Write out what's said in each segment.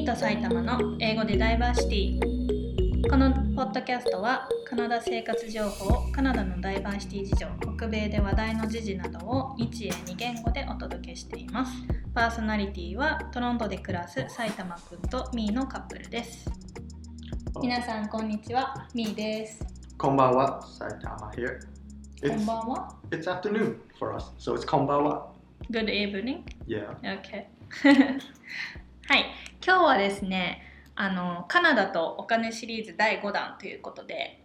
ミート埼玉の英語でダイバーシティ。このポッドキャストはカナダ生活情報カナダのダイバーシティ事情北米で話題の時事などを日英2言語でお届けしています。パーソナリティはトロントで暮らす埼玉くんとミーのカップルです。皆さんこんにちは。ミーです。こんばんは、Saitama here. こんばんは。It's afternoon for us, so it's こんばんは。Good evening? Yeah. OK はい今日はですねあのカナダとお金シリーズ第5弾ということで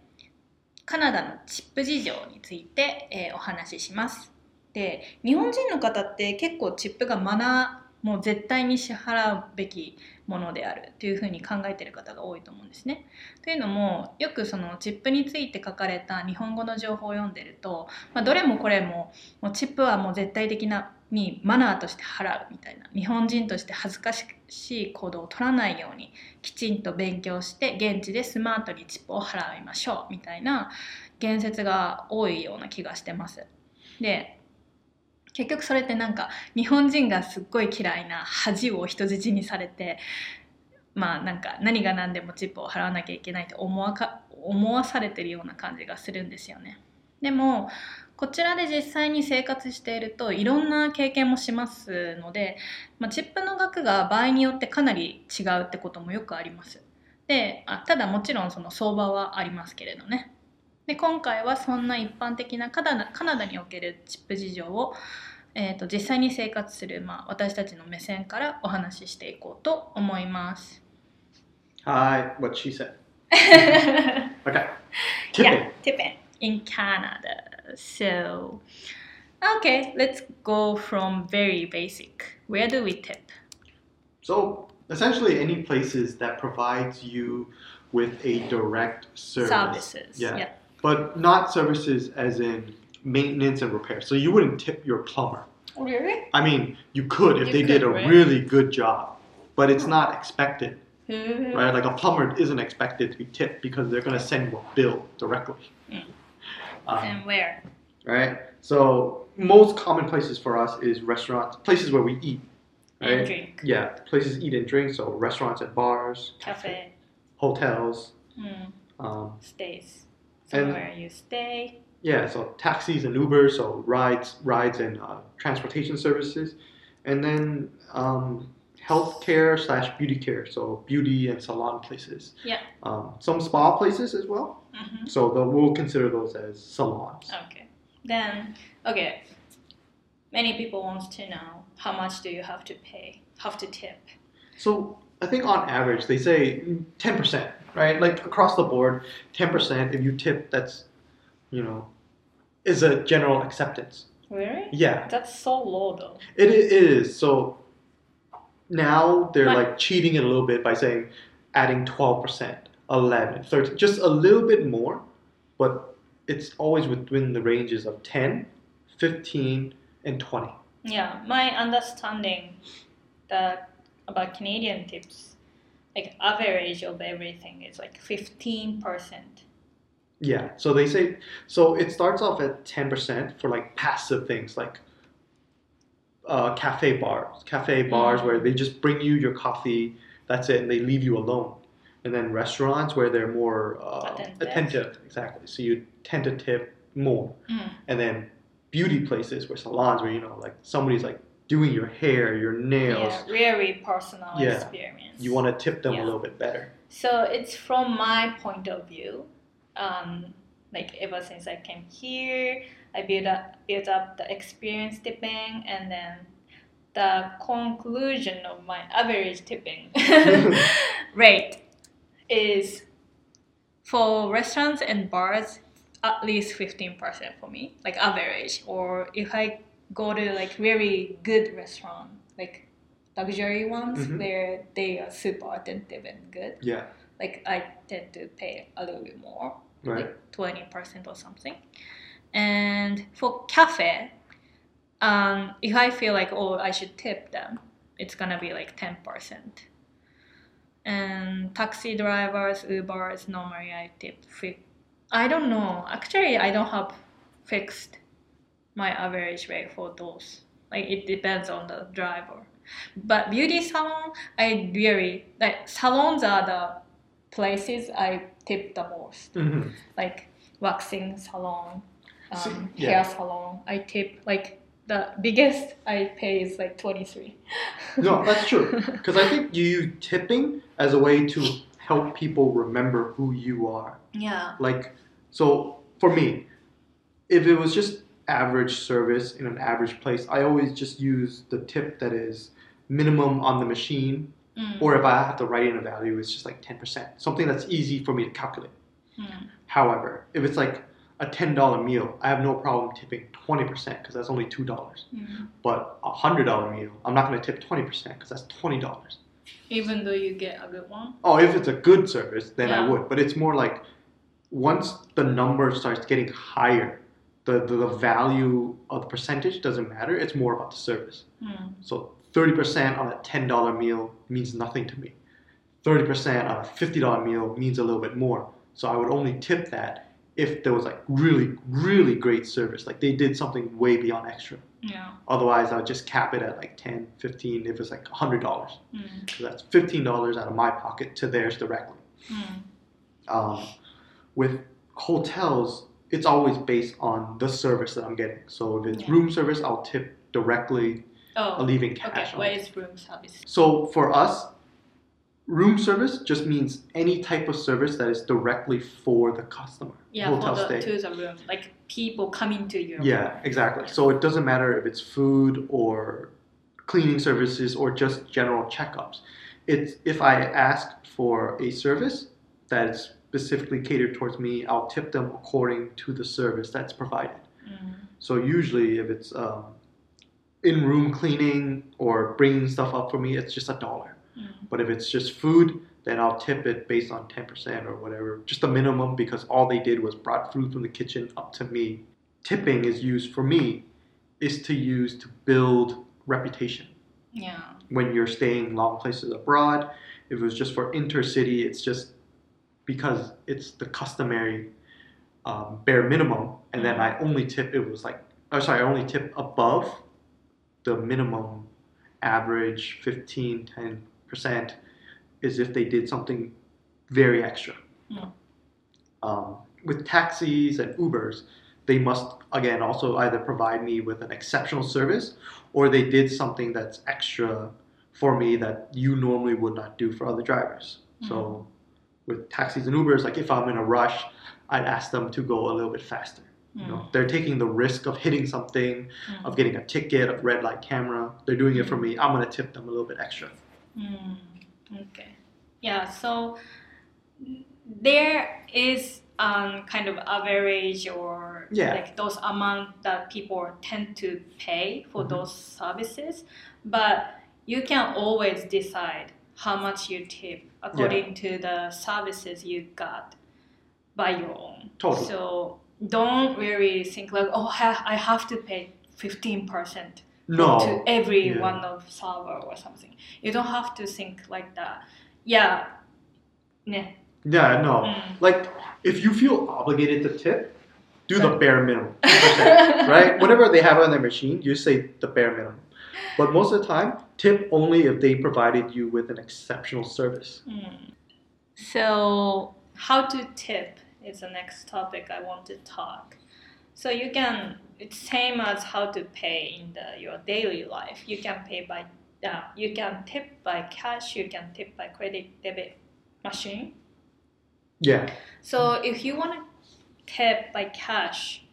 カナダのチップ事情について、えーお話ししますで日本人の方って結構チップがマナーもう絶対に支払うべきものであるというふうに考えてる方が多いと思うんですね。というのもよくそのチップについて書かれた日本語の情報を読んでると、まあ、どれもこれももうチップはもう絶対的なにマナーとして払うみたいな日本人として恥ずかしい行動を取らないようにきちんと勉強して現地でスマートにチップを払いましょうみたいな言説が多いような気がしてます。で結局それってなんか日本人がすっごい嫌いな恥を人質にされてまあなんか何が何でもチップを払わなきゃいけないと思わか思わされてるような感じがするんですよね。でもこちらで実際に生活しているといろんな経験もしますので、まあ、チップの額が場合によってかなり違うってこともよくあります。であただもちろんその相場はありますけれどね。で今回はそんな一般的なカナダカナダにおけるチップ事情を、えー、と実際に生活する、まあ、私たちの目線からお話ししていこうと思います。Hi, what she said. yeah, Okay. Tipping. tipping in Canada. So, okay, let's go from very basic. Where do we tip? So essentially, any places that provides you with a direct service. Services. Yeah. yeah. But not services as in maintenance and repair. So you wouldn't tip your plumber. Really? I mean, you could if You they did a right? really good job, but it's not expected. Mm. right? Like a plumber isn't expected to be tipped because they're going to send you a bill directly. Mm. Um, And where? right? So most common places for us is restaurants, places where we eat, And right? drink. Yeah, places eat and drink. So restaurants and bars, Cafe. hotels. Mm. Um, Stays. And- Somewhere you stay. yeah, so taxis and Uber, so rides, rides and uh, transportation services, and then um, healthcare slash beauty care, so beauty and salon places. Yeah. Um, some spa places as well. Mhm. So the, we'll consider those as salons. Okay. Then, okay. Many people want to know how much do you have to pay, have to tip. So I think on average they say ten percent, right? Like across the board, ten percent. If you tip, that's you know, is a general acceptance. Really? Yeah, That's so low though. it, it is. So now they're But- like cheating it a little bit by saying adding twelve percent, 11, 13, just a little bit more, but it's always within the ranges of 10, 15, and 20. Yeah, my understanding that about Canadian tips, like average of everything is like fifteen percent. Yeah, so they say so it starts off at 10% for like passive things like uh, cafe bars, cafe bars where they just bring you your coffee, that's it, and they leave you alone. And then restaurants where they're more uh, Attentive. attentive, exactly. So you tend to tip more. Mm. And then beauty places where salons where you know like somebody's like doing your hair, your nails, Yeah, really personal Yeah. experience. you want to tip them Yeah. a little bit better. So it's from my point of view. Um, like ever since I came here, I built up built up the experience tipping, and then the conclusion of my average tipping rate is for restaurants and bars at least fifteen percent for me, like average. Or if I go to like very good restaurant, like luxury ones Mhm. where they are super attentive and good Yeah, like I tend to pay a little bit more, right. like twenty percent or something. And for cafe, um, if I feel like oh I should tip them, it's gonna be like ten percent. And taxi drivers, Ubers, normally I tip. I don't know. Actually, I don't have fixed my average rate for those Like it depends on the driver. But beauty salon, I really like salons are the places I tip the most. Mhm. Like waxing salon, um, See, hair yeah. salon. I tip like the biggest I pay is like twenty three. No, that's true. Because I think you use tipping as a way to help people remember who you are. Yeah. Like, so for me, if it was just average service in an average place, I always just use the tip that is minimum on the machine, Mm, or if I have to write in a value, it's just like 10%, something that's easy for me to calculate. mm, However, if it's like a $10 meal, I have no problem tipping 20% because that's only $2. mm. But a $100 meal, I'm not going to tip 20% because that's $20. Even though you get a good one. Oh, if it's a good service, then I would. But it's more like once the number starts getting higher, the, the, the value of the percentage doesn't matter. It's more about the service. Mm, So 30% on a $10 meal means nothing to me. 30% on a $50 meal means a little bit more. So I would only tip that if there was like really, really great service. Like they did something way beyond extra. yeah. Otherwise, I would just cap it at like 10, 15 if it's like $100. Mm, So that's $15 out of my pocket to theirs directly. mm, Um, with hotels, it's always based on the service that I'm getting. So if it's Yeah. room service, I'll tip directly, Oh. leaving Okay. cash on Where is room service? So for us, room service just means any type of service that is directly for the customer. Yeah, hotel for the stay. to the room, like people coming to your Yeah, room. exactly. So it doesn't matter if it's food or cleaning services or just general checkups. It's if I ask for a service that is specifically catered towards me, I'll tip them according to the service that's provided. Mm, So usually, if it's um, in-room cleaning or bringing stuff up for me, it's just a dollar. Mm, But if it's just food, then I'll tip it based on 10% or whatever, just the minimum because all they did was brought food from the kitchen up to me. Tipping is used for me is to use to build reputation. yeah. When you're staying long places abroad, if it was just for intercity, it's just because it's the customary um, bare minimum, and then I only tip. It was like, oh sorry, I only tip above the minimum average 15 10 percent is if they did something very extra. Mm. Um, with taxis and Ubers, they must again also either provide me with an exceptional service or they did something that's extra for me that you normally would not do for other drivers. So with taxis and Ubers, like if I'm in a rush, I'd ask them to go a little bit faster. You know, they're taking the risk of hitting something, Mm, of getting a ticket, of red light camera. They're doing it for me. I'm gonna tip them a little bit extra. Mm, okay. Yeah. So there is um kind of average or Yeah. like those amount that people tend to pay for Mhm. those services, but you can always decide how much you tip according to the services you got by your own. Totally. So don't really think like, oh, I have to pay fifteen percent No. to every Yeah. one of server or something. You don't have to think like that. Yeah. Yeah. Yeah, no. Mm. Like if you feel obligated to tip, do the bare minimum. 2%, right? Whatever they have on their machine, you say the bare minimum. But most of the time, tip only if they provided you with an exceptional service. Mm. So, how to tip is the next topic I want to talk. So you can it's same as how to pay in the, your daily life. You can pay by uh, you can tip by cash. You can tip by credit debit machine. Yeah. So if you want to tip by cash,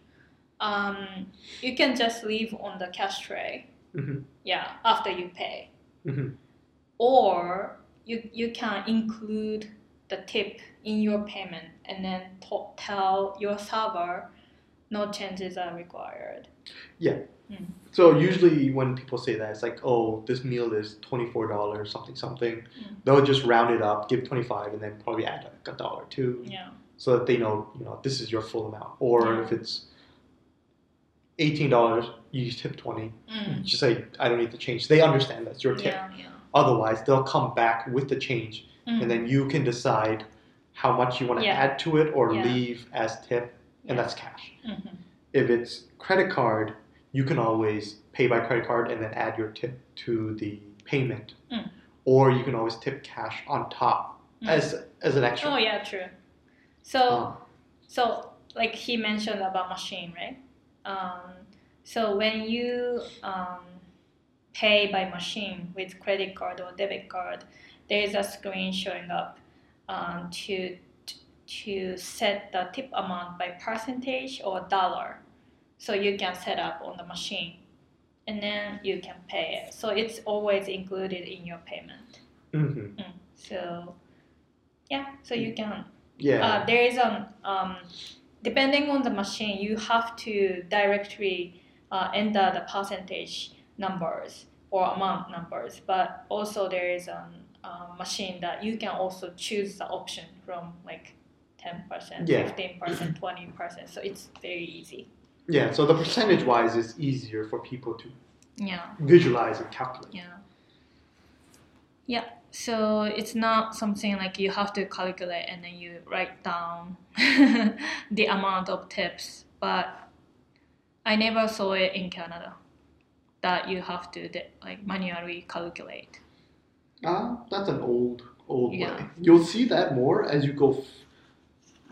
um, you can just leave on the cash tray. Mhm. Yeah, after you pay. Mhm. Or you you can include the tip in your payment and then to- tell your server no changes are required. Yeah. So usually when people say that, it's like, oh, this meal is twenty four dollars, something something. Mm. They'll just round it up, give twenty five, and then probably add like a dollar two, Yeah. so that they know, you know, this is your full amount. Or Yeah. if it's eighteen dollars, you tip twenty. Mm. Just say, I don't need the change. They understand that's your tip. Yeah, yeah. Otherwise, they'll come back with the change, Mm. and then you can decide how much you want to add to it or leave as tip, and that's cash. Mhm. If it's credit card, you can always pay by credit card and then add your tip to the payment, Mm. or you can always tip cash on top Mm. as as an extra. Oh yeah, true. So Um, so like he mentioned about machine, right? Um, so when you um, pay by machine with credit card or debit card, there is a screen showing up um, to to set the tip amount by percentage or dollar. So you can set up on the machine, and then you can pay it. So it's always included in your payment. mhm. So yeah, so you can Yeah. uh, there is um, um, depending on the machine, you have to directly uh, enter the percentage numbers or amount numbers. But also there is a um, machine that you can also choose the option from like ten percent, Yeah. fifteen percent, twenty percent. So it's very easy. yeah. So the percentage wise is easier for people to Yeah, visualize and calculate. yeah, yeah. So it's not something like you have to calculate and then you write down the amount of tips. But I never saw it in Canada that you have to like manually calculate. Ah, that's an old old Yeah. way. You'll see that more as you go.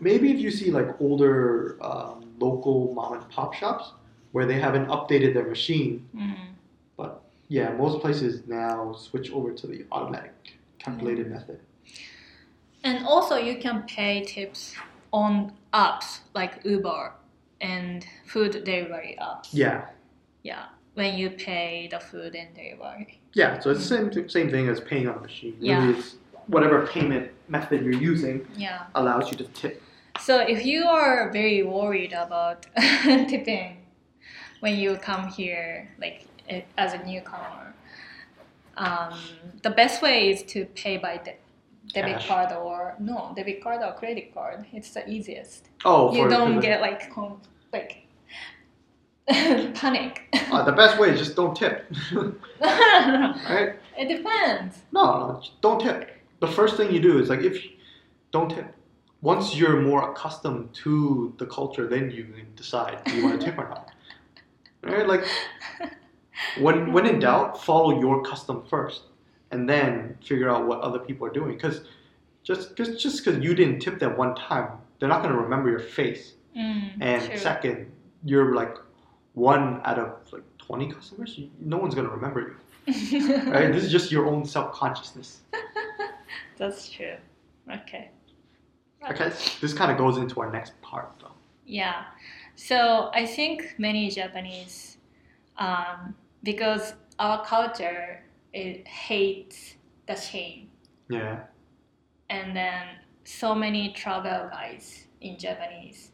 Maybe if you see like older um, local mom and pop shops where they haven't updated their machine. Mm. Yeah, most places now switch over to the automatic calculated method. And also you can pay tips on apps like Uber and food delivery apps. Yeah, Yeah, when you pay the food and delivery. yeah. So it's the same same thing as paying on a machine. Really, Yeah. it's whatever payment method you're using Yeah. allows you to tip. So if you are very worried about tipping when you come here, like as a newcomer, um, the best way is to pay by de- debit Cash. card or no debit card or credit card. It's the easiest. Oh, you don't get like con- like panic. Uh, the best way is just don't tip, right? it depends. No, no, don't tip. The first thing you do is like if you, don't tip. Once you're more accustomed to the culture, then you can decide do you want to tip or not. Right? Like when when in doubt, follow your custom first, and then figure out what other people are doing. Because just just just because you didn't tip them one time, they're not going to remember your face. Mm, And true. second, you're like one out of like twenty customers. You, no one's going to remember you. Right? this is just your own self consciousness. That's true. Okay. Okay, this kind of goes into our next part, though. Yeah. So I think many Japanese, um, because our culture it hates the shame, Yeah, and then so many travel guys in Japanese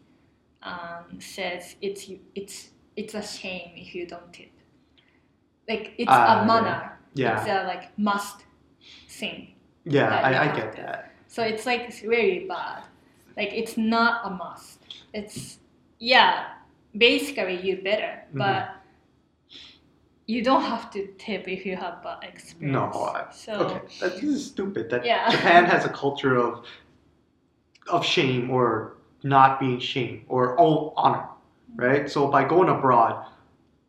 um, says it's it's it's a shame if you don't tip. Like it's Ah, a manner. yeah, It's a like must thing. Yeah. I, I get that. So it's like it's very bad. Like it's not a must. It's yeah, basically you better, Mhm. but you don't have to tip if you have bad experience. No, I- so Okay, that, this is stupid. That Yeah. Japan has a culture of of shame or not being shame or oh, honor, right? So by going abroad,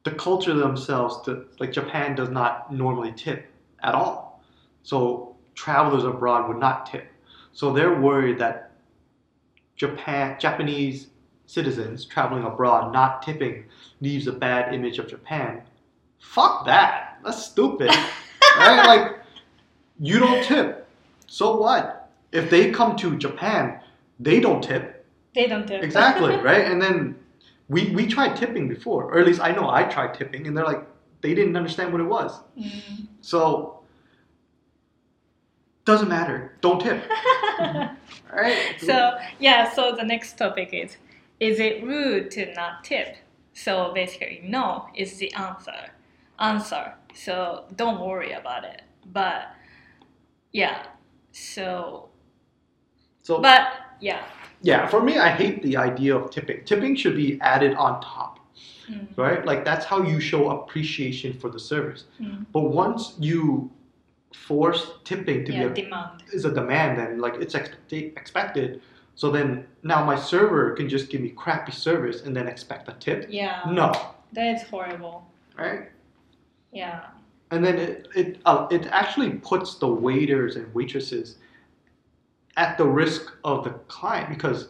the culture themselves, the, like Japan, does not normally tip at all. So travelers abroad would not tip. So they're worried that Japan Japanese citizens traveling abroad not tipping leaves a bad image of Japan. Fuck that. That's stupid. right? Like you don't tip. So what? If they come to Japan, they don't tip. they don't tip. Exactly, right? And then we we tried tipping before, or at least I know I tried tipping, and they're like they didn't understand what it was. Mm. So doesn't matter. Don't tip. All right. so yeah, so the next topic is is it rude to not tip? So basically no is the answer. Answer. So don't worry about it. But yeah. So so but yeah. yeah, for me, I hate the idea of tipping. Tipping should be added on top, Mm. right? Like that's how you show appreciation for the service. Mm. But once you force tipping to Yeah, be a demand. is a demand and like it's expect- expected so then now my server can just give me crappy service and then expect a tip Yeah. no That is horrible. right Yeah. and then it it uh, it actually puts the waiters and waitresses at the risk of the client because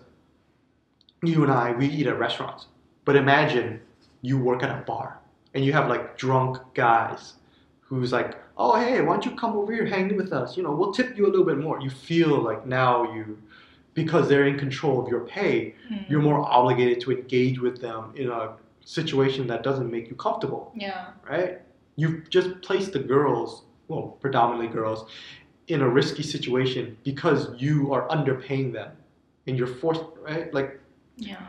you and I we eat at restaurants, but imagine you work at a bar and you have like drunk guys who's like, oh hey, why don't you come over here hang with us? You know, we'll tip you a little bit more. You feel like now you because they're in control of your pay, Mm. you're more obligated to engage with them in a situation that doesn't make you comfortable Yeah. right? You've just placed the girls, well, predominantly girls, in a risky situation because you are underpaying them and you're forced, right? Like Yeah.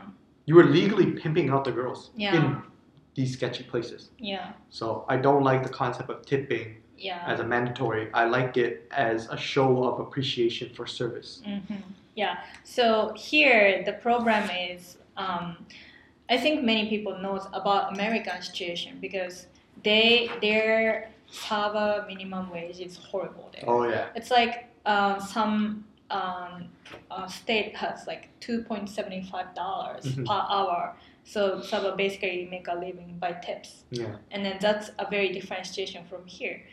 you are legally pimping out the girls Yeah. in these sketchy places. Yeah. So I don't like the concept of tipping Yeah. as a mandatory. I like it as a show of appreciation for service. hmm Yeah. So here the program is, um, I think many people knows about American situation because they their server minimum wage is horrible there. Oh yeah. It's like um, some um, uh, state has like two point seventy five dollars Mhm. per hour. So server basically make a living by tips, Yeah. and then that's a very different situation from here.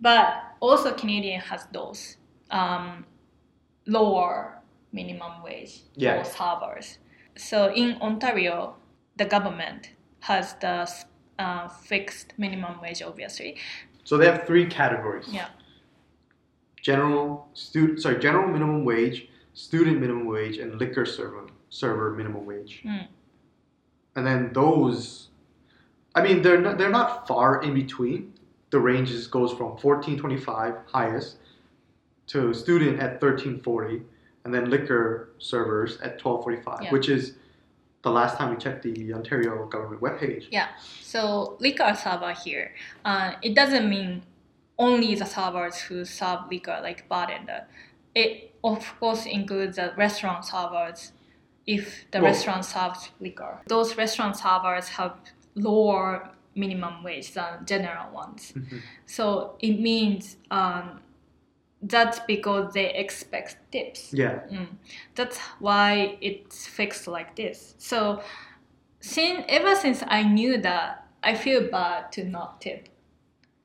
But also Canadian has those um, lower minimum wage Yeah. for servers. So in Ontario, the government has the uh, fixed minimum wage, obviously. So they have three categories. Yeah. General student sorry, general minimum wage, student minimum wage, and liquor server server minimum wage. Mm. And then those I mean they're not they're not far in between. The ranges goes from fourteen twenty five highest to student at thirteen forty and then liquor servers at twelve forty five, Yeah. which is the last time we checked the Ontario government webpage. Yeah. So liquor server here, uh, it doesn't mean only the servers who serve liquor like bartender. It of course includes the restaurant servers if the Well- restaurant serves liquor. Those restaurant servers have lower minimum wage than general ones. Mhm. So it means um, that's because they expect tips. Yeah. Mm. That's why it's fixed like this. So, since ever since I knew that, I feel bad to not tip.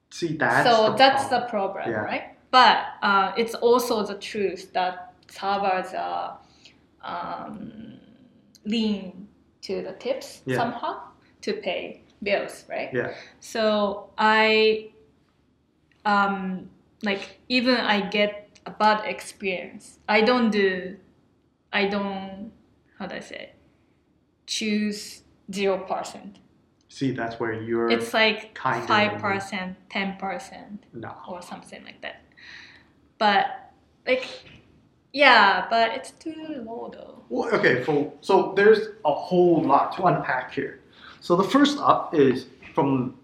See that's so the that's problem. the problem, Yeah. right? But uh, it's also the truth that servers are um, lean to the tips Yeah. somehow to pay bills, right? Yeah. So I, um, like even I get a bad experience. I don't do, I don't, how do I say, choose zero percent. See that's where you're It's like five percent, ten percent, no. or something like that. But like, yeah, but it's too low though. Well, okay, so, so there's a whole lot to unpack here. So the first up is from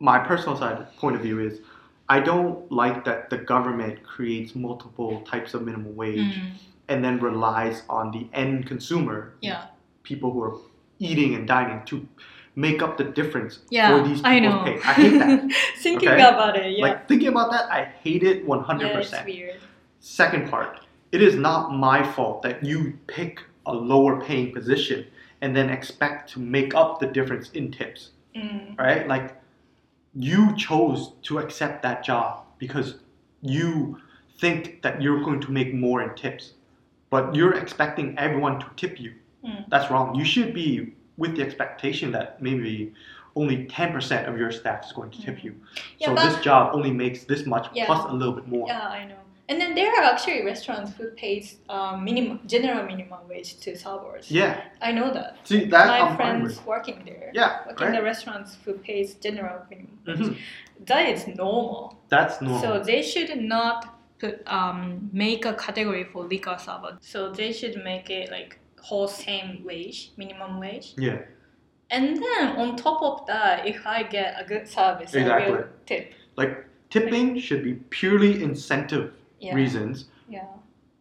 my personal side point of view is I don't like that the government creates multiple types of minimum wage Mm, and then relies on the end consumer, yeah, people who are eating and dining, to make up the difference yeah, for these people's I know. pay. I hate that. Thinking Okay? about it, yeah, Like thinking about that, I hate it 100%. yeah. Second part, it is not my fault that you pick a lower paying position and then expect to make up the difference in tips, Mm, right? Like you chose to accept that job because you think that you're going to make more in tips, but you're expecting everyone to tip you. Mm. That's wrong. You should be with the expectation that maybe only 10% of your staff is going to tip Mm. you. Yeah, so this job only makes this much Yeah. plus a little bit more. Yeah, I know. And then there are actually restaurants who pays um, minimum general minimum wage to servers. Yeah. I know that. See that My I'm friends working there, Yeah, working in right. the restaurants who pays general minimum wage. Mhm. That is normal. That's normal. So they should not put um, make a category for liquor server. So they should make it like whole same wage, minimum wage. yeah, And then on top of that, if I get a good service, I will tip. like tipping should be purely incentive Yeah. reasons. Yeah.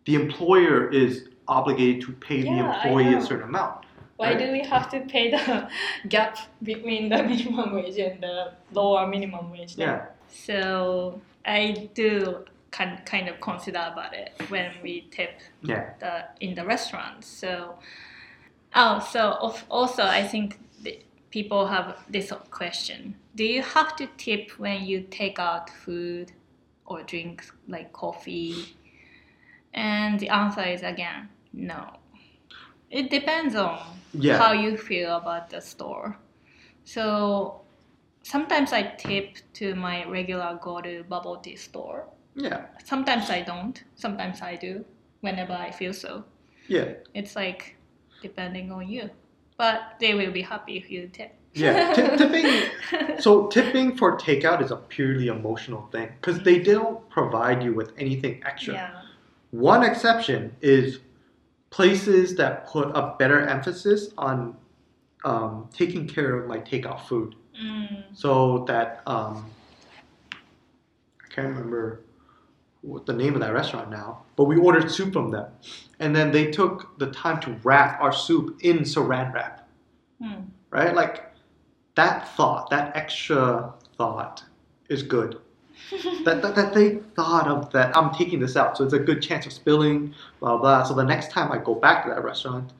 The employer is obligated to pay the Yeah, I employee a certain amount. Why Right. do we have to pay the gap between the minimum wage and the lower minimum wage? then? Yeah. So I do kind kind of consider about it when we tip Yeah. the in the restaurant. So oh, so of, also I think the people have this question Do you have to tip when you take out food or drink like coffee? And the answer is again, no. It depends on Yeah. how you feel about the store. So sometimes I tip to my regular go to bubble tea store. Yeah. Sometimes I don't. Sometimes I do whenever I feel so. Yeah. It's like depending on you. But they will be happy if you tip. Yeah. Ti- tipping. So tipping for takeout is a purely emotional thing because they don't provide you with anything extra. yeah. One exception is places that put a better emphasis on um, taking care of my takeout food. Mm. So that um, I can't remember what the name of that restaurant now, but we ordered soup from them, and then they took the time to wrap our soup in Saran wrap. Mm. Right, like that thought, that extra thought, is good. that, that, that they thought of that I'm taking this out, so it's a good chance of spilling, blah blah. So the next time I go back to that restaurant,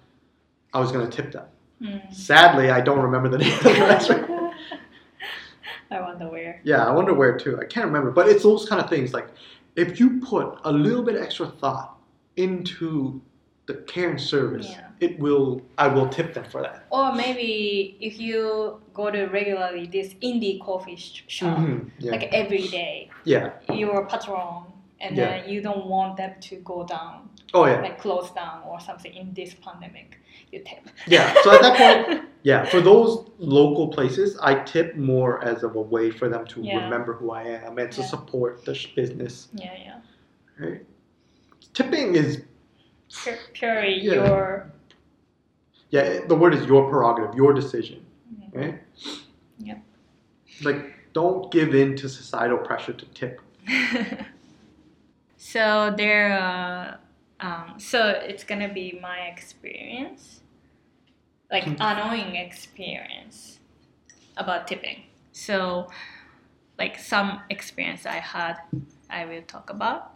I was gonna tip them. Mm. Sadly, I don't remember the name of the restaurant. I wonder where. Yeah, I wonder where too. I can't remember, but it's those kind of things. Like if you put a little bit extra thought into the care and service, Yeah. It will. I will tip them for that. Or maybe if you go to regularly this indie coffee sh- shop, Mhm, Yeah. like every day, yeah. you're a patron, and Yeah. then you don't want them to go down, Oh yeah. like close down or something in this pandemic, you tip. Yeah. So at that point, yeah, for those local places, I tip more as of a way for them to Yeah. remember who I am and to support the sh- business. Yeah, yeah. Right. Tipping is Pure, purely Yeah. your. Yeah. The word is your prerogative, your decision. Right. Yep. Like don't give in to societal pressure to tip. so there, uh, um, so it's gonna be my experience, like Hmm. annoying experience about tipping. So, like some experience I had, I will talk about.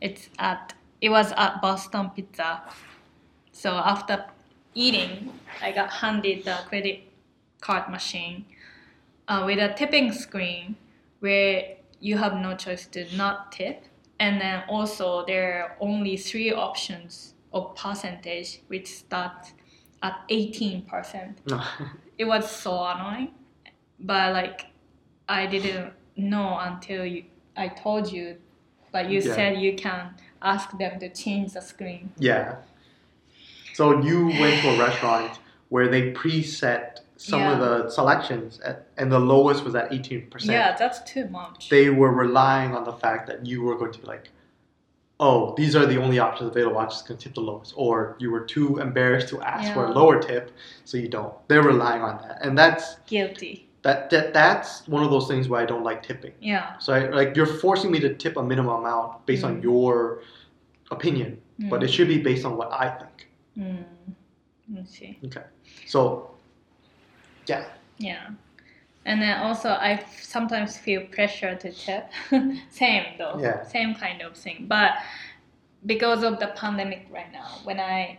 It's at it was at Boston Pizza. So after eating, I got handed the credit card machine uh, with a tipping screen where you have no choice to not tip. And then also there are only three options of percentage which start at 18%. No. It was so annoying. But like I didn't know until you, I told you, but you Yeah. said you can ask them to change the screen. yeah. So you went to a restaurant where they preset some of the selections, at, and the lowest was at eighteen percent. Yeah, that's too much. They were relying on the fact that you were going to be like, oh, these are the only options available. I'm just going to tip the lowest, or you were too embarrassed to ask for a lower tip, so you don't. They're relying on that, and that's Guilty. that, that that's one of those things where I don't like tipping. Yeah. So I, like you're forcing me to tip a minimum amount based on Mm. your opinion, but it should be based on what I think. Mm. Let's see. Okay. So yeah, Yeah. And then also, I sometimes feel pressure to tip. Same though. Yeah. Same kind of thing. But because of the pandemic right now, when I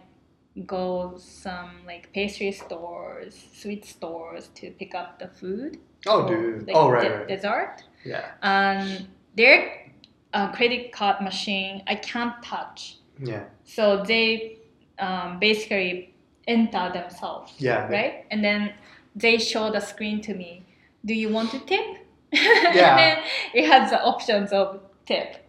go some like pastry stores, sweet stores to pick up the food. Oh, dude. like, Oh, right, de- right. Dessert. yeah, And their uh, credit card machine, I can't touch. yeah, So they um, basically enter themselves yeah. right? And then they show the screen to me. Do you want to tip? Yeah. it has the options of tip.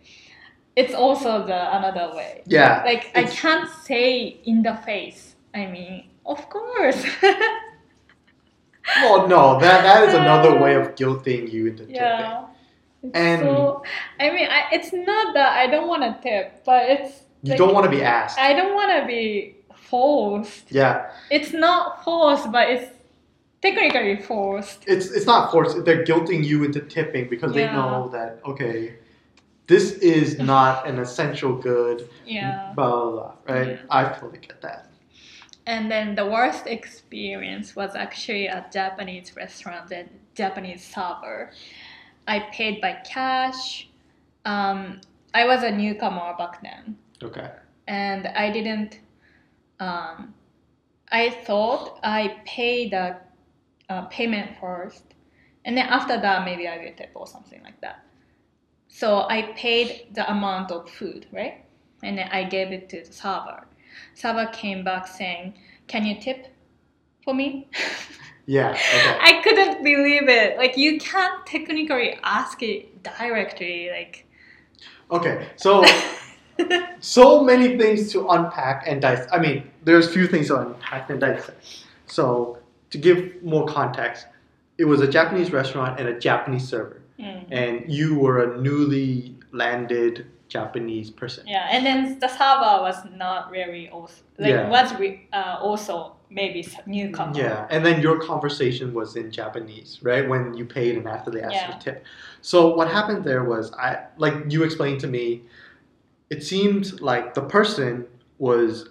It's also the another way. Yeah, Like I can't say in the face. I mean, of course. Well, no, that that is another way of guilting you into tipping. yeah. It's And- so I mean, I, it's not that I don't want to tip, but it's You like, don't want to be asked. I don't want to be forced. yeah, It's not forced, but it's technically forced. it's it's not forced. They're guilting you into tipping because they know that okay, this is not an essential good. Yeah. Blah blah blah. Right? Yeah. I totally get that. And then the worst experience was actually a Japanese restaurant and Japanese server. I paid by cash. Um, I was a newcomer back then, Okay. and I didn't. Um, I thought I paid the uh, payment first, and then after that maybe I will tip or something like that. So I paid the amount of food, right? And then I gave it to the server. Server came back saying, "Can you tip for me?" Yeah. Okay. I couldn't believe it. Like you can't technically ask it directly. Like Okay. So so many things to unpack and dissect. I mean, there's few things to unpack and dissect. So to give more context, it was a Japanese restaurant and a Japanese server, mm. and you were a newly landed Japanese person. yeah, and then the server was not really also like Yeah. was re- uh, also maybe newcomer. Yeah, and then your conversation was in Japanese, right? When you paid and after they asked Yeah. for tip. So what happened there was I like you explained to me, it seemed like the person was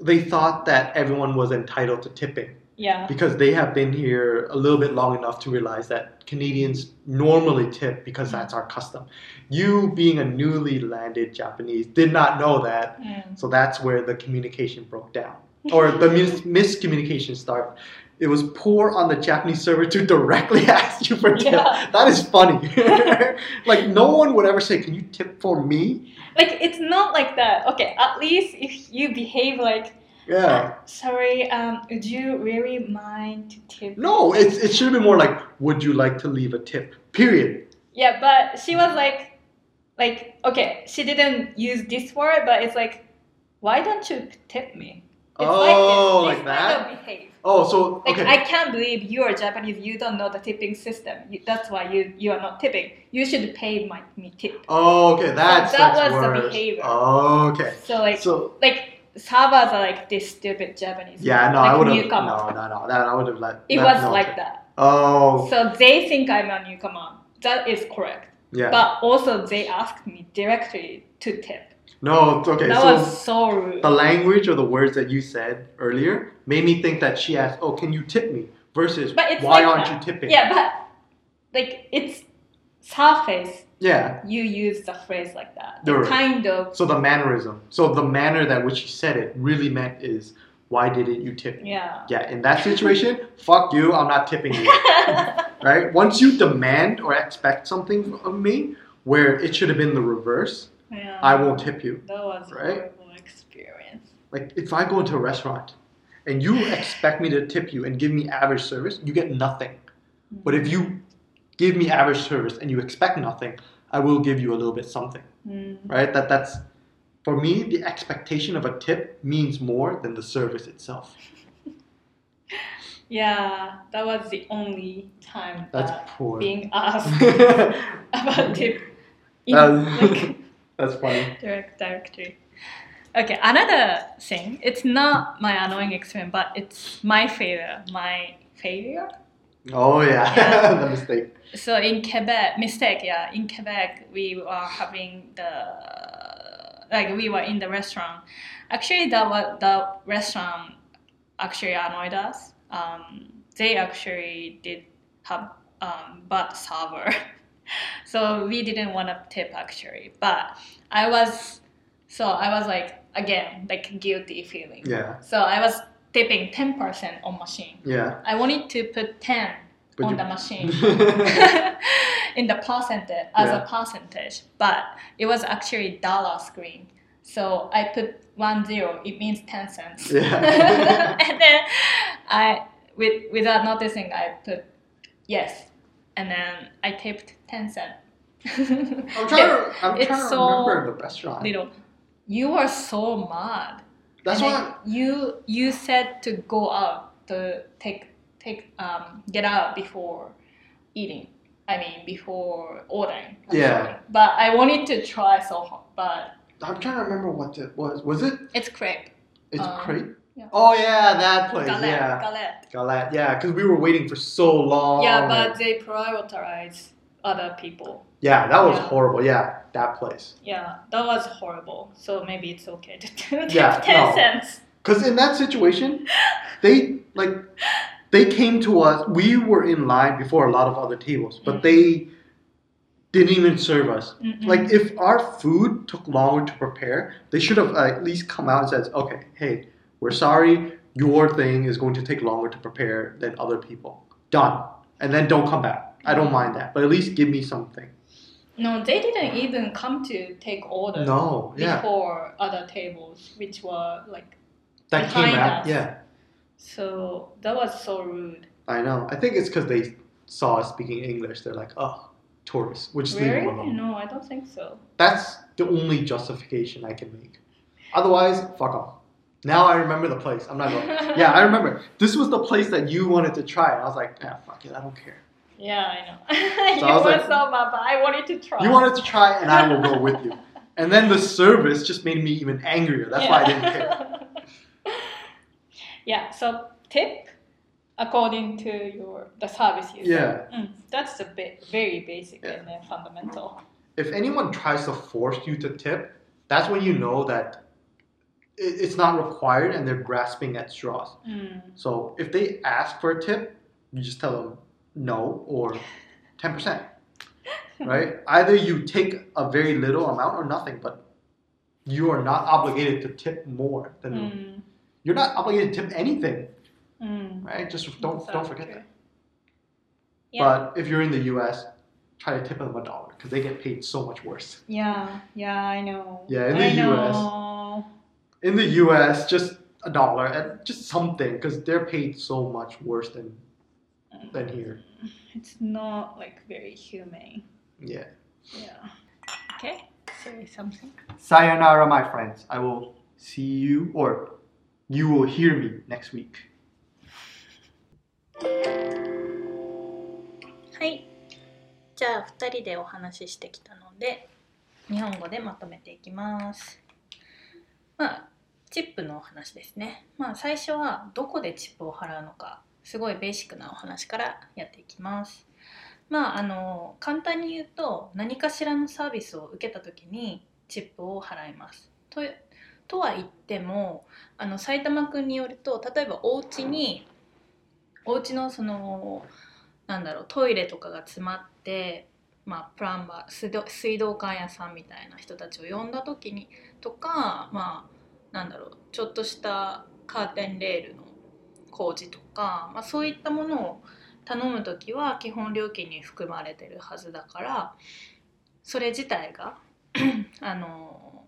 they thought that everyone was entitled to tipping Yeah. because they have been here a little bit long enough to realize that Canadians normally tip because that's our custom. You being a newly landed Japanese did not know that Mm. so that's where the communication broke down, or the mis- miscommunication started. It was poor on the Japanese server to directly ask you for tip. Yeah. That is funny. like no one would ever say, "Can you tip for me?" Like it's not like that. Okay, at least if you behave like, Yeah. sorry, um, would you really mind to tip? No, it's, it should be more like, "Would you like to leave a tip?" Period. Yeah, but she was like, like okay, she didn't use this word, but it's like, why don't you tip me? It's Oh, like, like this. This kind that? behave. Oh, so Like okay. I can't believe you are Japanese. You don't know the tipping system. You, that's why you you are not tipping. You should pay my me tip. oh, okay. That's that that's was the behavior. Oh, okay. So like So like servers are like this stupid Japanese. yeah, no, like I would have no, no, no. That I would have let. It let was no like that. Oh, So they think I'm a newcomer. That is correct. yeah. But also they asked me directly to tip. No, it's okay. that so was so rude. the language or the words that you said earlier made me think that she asked, "Oh, can you tip me?" Versus, But it's "Why like aren't you tipping?" yeah, but like it's surface. Yeah. You use the phrase like that. The Right. kind of So the mannerism, so the manner that which she said it really meant is, "Why didn't you tip me?" yeah. Yeah. In that situation, fuck you. I'm not tipping you. right? Once you demand or expect something of me, where it should have been the reverse, yeah. I won't tip you. That was a Right? horrible experience. Like if I go into a restaurant and you expect me to tip you and give me average service, you get nothing. But if you give me average service and you expect nothing, I will give you a little bit something. Mm. Right? That that's for me the expectation of a tip means more than the service itself. Yeah, that was the only time That's that poor. being asked about tip in like that's funny. direct directory. Okay, another thing. It's not my annoying experience, but it's my failure. My failure. Oh yeah, Yeah. the mistake. So in Quebec, mistake. Yeah, in Quebec, we were having the like we were in the restaurant. Actually, that was the restaurant actually annoyed us. Um, they actually did have um, bad server, so we didn't want to tip actually. But I was so I was like again like guilty feeling. Yeah, So I was tipping ten percent on machine. yeah. I wanted to put ten But on you- the machine in the percentage as Yeah. a percentage, but it was actually dollar screen. So I put one zero. It means ten cents. Yeah. and then I, with without noticing, I put yes, and then I tipped ten cent. I'm trying to. I'm It's trying to so remember the restaurant. little. You are so mad. That's And why. you you said to go out to take take um get out before eating. I mean before ordering. I'm Yeah. sorry. But I wanted to try so hard, but I'm trying to remember what it was. Was it? it's crepe. It's Um, crepe. yeah. Oh yeah, that place. Galette, yeah, galette. Galette. Yeah, because we were waiting for so long. Yeah, but they prioritize other people. yeah, that was Yeah. horrible. Yeah, that place. Yeah, that was horrible. So maybe it's okay to tip Yeah, ten no. cents. Because in that situation, they like they came to us. We were in line before a lot of other tables, but Mm. they didn't even serve us. Mm-mm. Like if our food took longer to prepare, they should have uh, at least come out and said, "Okay, hey, we're sorry. Your thing is going to take longer to prepare than other people." done, and then don't come back. I don't mind that, but at least give me something. No, they didn't even come to take order No, yeah, before other tables, which were like that came behind out. us. Yeah, so. That was so rude. I know. I think it's because they saw us speaking English. They're like, oh, tourists. We'll just Really? alone. No, I don't think so. That's the only justification I can make. Otherwise, fuck off. Now I remember the place. I'm not going. Yeah, I remember. This was the place that you wanted to try. I was like, ah, fuck it, I don't care. Yeah, I know. So you I was like- but I wanted to try. You wanted to try, and I will go with you. And then the service just made me even angrier. That's why I didn't care. yeah. So tip according to your the service you Yeah. Mm, that's a bit very basic Yeah. and uh, fundamental. If anyone tries to force you to tip, that's when you know that it- it's not required and they're grasping at straws. Mm. So if they ask for a tip, you just tell them no or 10%. Right? Either you take a very little amount or nothing, but you are not obligated to tip more than Mm. you're not obligated to tip anything, Mm. right? Just don't don't forget Exactly. that. Yeah. But if you're in the US, try to tip them a dollar because they get paid so much worse. Yeah, yeah, I know. Yeah, in the I US. know. In the US, just a dollar and just something because they're paid so much worse than than here. It's not like very humane. Yeah. Yeah. Okay. Say something. Sayonara, my friends. I will see you, or you will hear me next week. はい。じゃあ2人でお話ししてきたので日本語でまとめていきます。まあチップのお話ですね。まあ最初はどこでチップを払うのかすごいベーシックなお話からやっていきます。まああの簡単に言うと何かしらのサービスを受けた時にチップを払います。ととは言ってもあの埼玉君によると例えばお家にお家のそのなんだろうトイレとかが詰まって、まあ、プランバー水道水道管屋さんみたいな人たちを呼んだ時にとかまあなんだろうちょっとしたカーテンレールの工事とか、まあ、そういったものを頼む時は基本料金に含まれてるはずだからそれ自体が あの、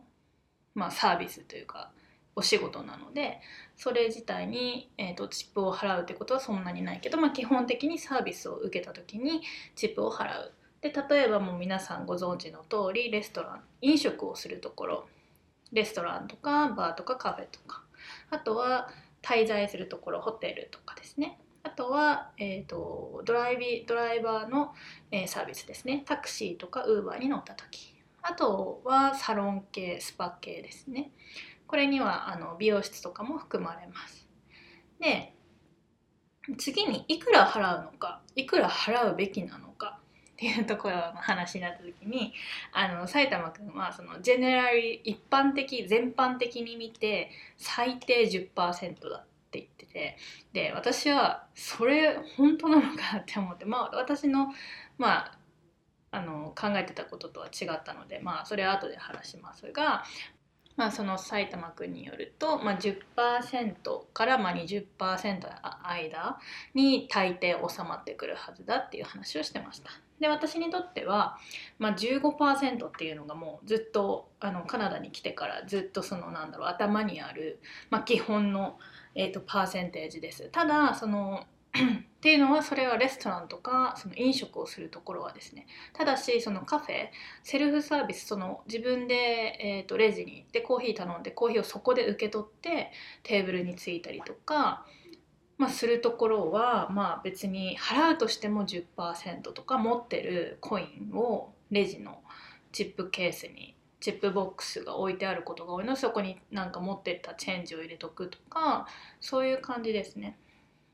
まあ、サービスというかお仕事なのでそれ自体に、えー、とチップを払うってことはそんなにないけど、まあ、基本的にサービスを受けた時にチップを払う。で例えばもう皆さんご存知の通りレストラン飲食をするところレストランとかバーとかカフェとかあとは滞在するところホテルとかですね。あとは、えー、とドライビドライバーの、えーサービスですね。タクシーとかウーバーに乗った時。あとはサロン系スパ系ですね。これにはあの美容室とかも含まれます。で次にいくら払うのかいくら払うべきなのっていうところの話になった時にあの埼玉君はそのジェネラリ一般的全般的に見て最低10%だって言っててで私はそれ本当なのかって思ってまあ私のまああの考えてたこととは違ったのでまあそれは後で話しますがまあ、その埼玉君によると、まあ、10%からまあ20%の間に大抵収まってくるはずだっていう話をしてました。で私にとっては、まあ、15%っていうのがもうずっとあのカナダに来てからずっとそのなんだろう頭にある、まあ、基本の、えー、とパーセンテージです。ただその っていうのはそれはレストランとかその飲食をするところはですねただしそのカフェセルフサービスその自分で、えー、とレジに行ってコーヒー頼んでコーヒーをそこで受け取ってテーブルに着いたりとか、まあ、するところは、まあ、別に払うとしても10%とか持ってるコインをレジのチップケースにチップボックスが置いてあることが多いのでそこになんか持ってったチェンジを入れとくとかそういう感じですね。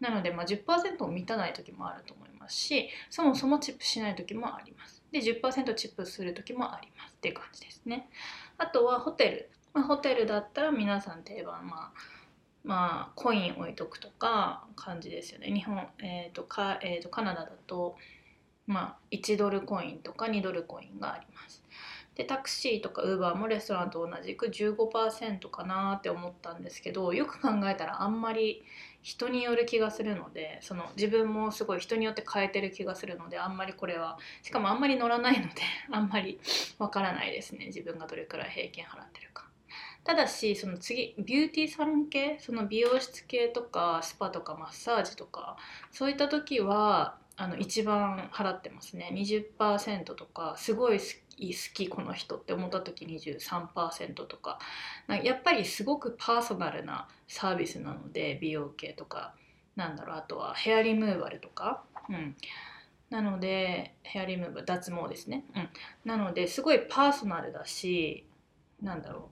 なので、まあ、10%を満たない時もあると思いますしそもそもチップしない時もあります。で10%チップする時もありますっていう感じですね。あとはホテル、まあ、ホテルだったら皆さん定番まあまあコイン置いとくとか感じですよね。日本、えーとかえー、とカナダだとまあ1ドルコインとか2ドルコインがあります。でタクシーとかウーバーもレストランと同じく15%かなって思ったんですけどよく考えたらあんまり人による気がするのでその自分もすごい人によって変えてる気がするのであんまりこれはしかもあんまり乗らないのであんまりわからないですね。自分がどれくらい平均払ってるか。ただしその次ビューティーサロン系その美容室系とかスパとかマッサージとかそういった時はあの一番払ってますね。20%とかすごい好き好きこの人って思った時23%とかやっぱりすごくパーソナルなサービスなので美容系とか。なんだろうあとはヘアリムーバルとか、うん、なのでヘアリムーバル脱毛ですね、うん、なのですごいパーソナルだしなんだろう。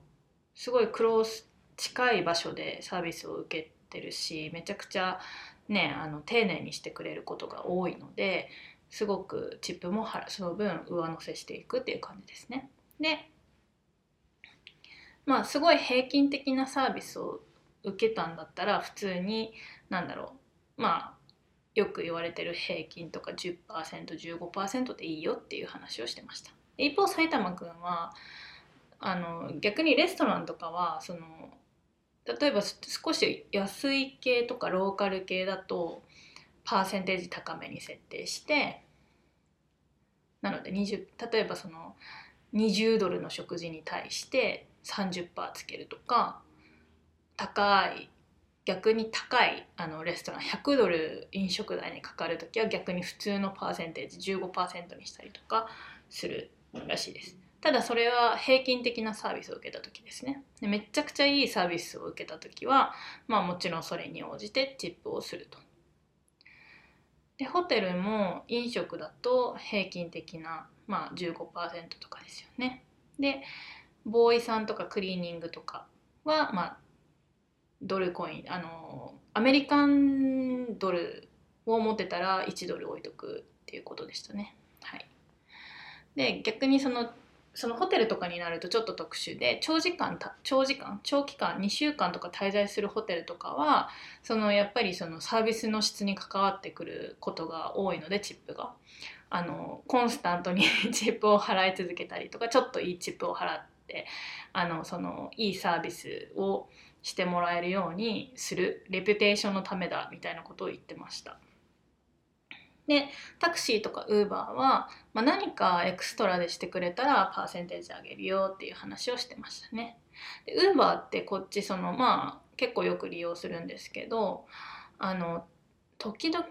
すごいクロース近い場所でサービスを受けてるしめちゃくちゃねあの丁寧にしてくれることが多いのですごくチップもその分上乗せしていくっていう感じですね。でまあすごい平均的なサービスを受けたんだったら普通に何だろうまあよく言われてる平均とか 10%15% でいいよっていう話をしてました。一方埼玉くんはあの逆にレストランとかはその例えば少し安い系とかローカル系だとパーセンテージ高めに設定してなので20例えばその20ドルの食事に対して30%つけるとか高い逆に高いあのレストラン100ドル飲食代にかかる時は逆に普通のパーセンテージ15%にしたりとかするらしいです。ただそれは平均的なサービスを受けた時ですね。でめちゃくちゃいいサービスを受けた時はまあもちろんそれに応じてチップをすると。でホテルも飲食だと平均的な、まあ、15%とかですよね。でボーイさんとかクリーニングとかはまあドルコインあのアメリカンドルを持ってたら1ドル置いとくっていうことでしたね。はい。で逆にそのそのホテルとかになるとちょっと特殊で長時間長時間？長期間？2週間とか滞在するホテルとかはそのやっぱりそのサービスの質に関わってくることが多いのでチップが。あのコンスタントに チップを払い続けたりとかちょっといいチップを払ってあのそのいいサービスをしてもらえるようにするレピュテーションのためだみたいなことを言ってました。でタクシーとかウーバーは、まあ、何かエクストラでしてくれたらパーセンテージ上げるよっていう話をしてましたね。でウーバーってこっちそのまあ結構よく利用するんですけどあの時々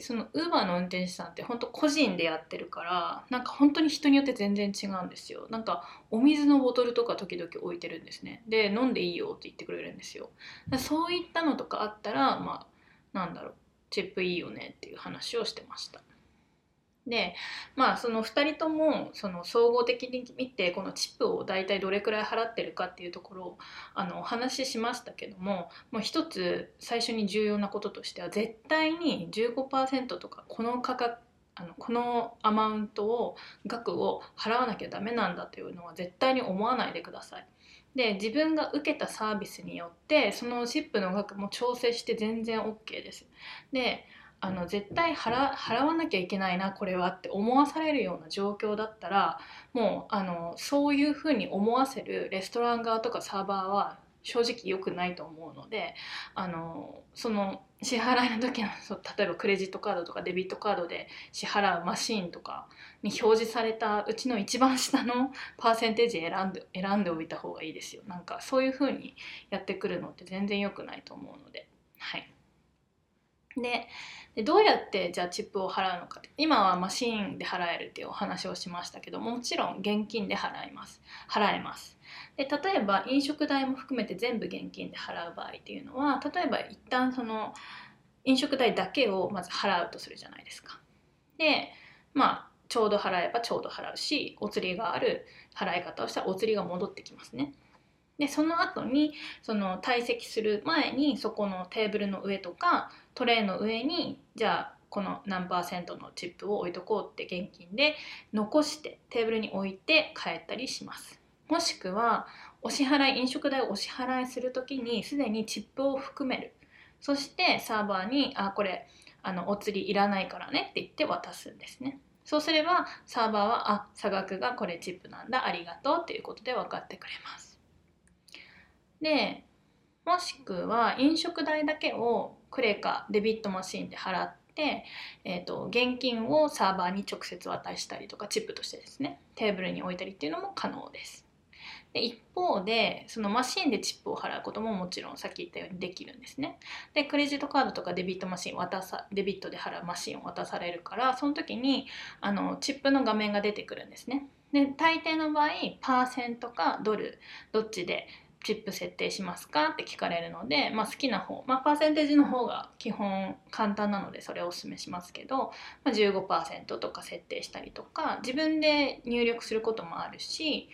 そのウーバーの運転手さんって本当個人でやってるからなんか本当に人によって全然違うんですよ。なんかお水のボトルとか時々置いてるんですね。で飲んでいいよって言ってくれるんですよ。そういったのとかあったらまあなんだろう。チップいいよねっていう話をしてました。でまあその2人ともその総合的に見てこのチップを大体どれくらい払ってるかっていうところをあのお話ししましたけどももう一つ最初に重要なこととしては絶対に15%とかこの価格あのこのアマウントを額を払わなきゃダメなんだというのは絶対に思わないでください。で自分が受けたサービスによってそのシップの額も調整して全然 OK です。であの絶対払払わなきゃいけないなこれはって思わされるような状況だったらもうあのそういうふうに思わせるレストラン側とかサーバーは正直良くないと思うのであのその支払いの時のそう例えばクレジットカードとかデビットカードで支払うマシーンとかに表示されたうちの一番下の パーセンテージ選んで選んでおいた方がいいですよ。なんかそういう風にやってくるのって全然良くないと思うので。はい。ででどうやってじゃあチップを払うのか今はマシーンで払えるっていうお話をしましたけどもちろん現金で払います。払えます。で例えば飲食代も含めて全部現金で払う場合っていうのは例えば一旦その飲食代だけをまず払うとするじゃないですか。でまあちょうど払えばちょうど払うしお釣りがある払い方をしたらお釣りが戻ってきますね。でその後にその退席する前にそこのテーブルの上とかトレイの上にじゃあこの何パーセントのチップを置いとこうって現金で残してテーブルに置いて帰ったりします。もしくはお支払い飲食代をお支払いする時にすでにチップを含める。そしてサーバーに「あこれあのお釣りいらないからね」って言って渡すんですね。そうすればサーバーはあ差額がこれチップなんだありがとうっていうことで分かってくれます。でもしくは飲食代だけをクレカデビットマシンで払って、えー、と現金をサーバーに直接渡したりとかチップとしてですねテーブルに置いたりっていうのも可能です。で一方でそのマシンでチップを払うことももちろんさっき言ったようにできるんですね。でクレジットカードとかデビットマシン渡さデビットで払うマシンを渡されるからその時にあのチップの画面が出てくるんですね。で大抵の場合パーセントかドルどっちでチップ設定しますかって聞かれるので、まあ、好きな方、まあ、パーセンテージの方が基本簡単なのでそれをお勧めしますけど、まあ、15%とか設定したりとか自分で入力することもあるし、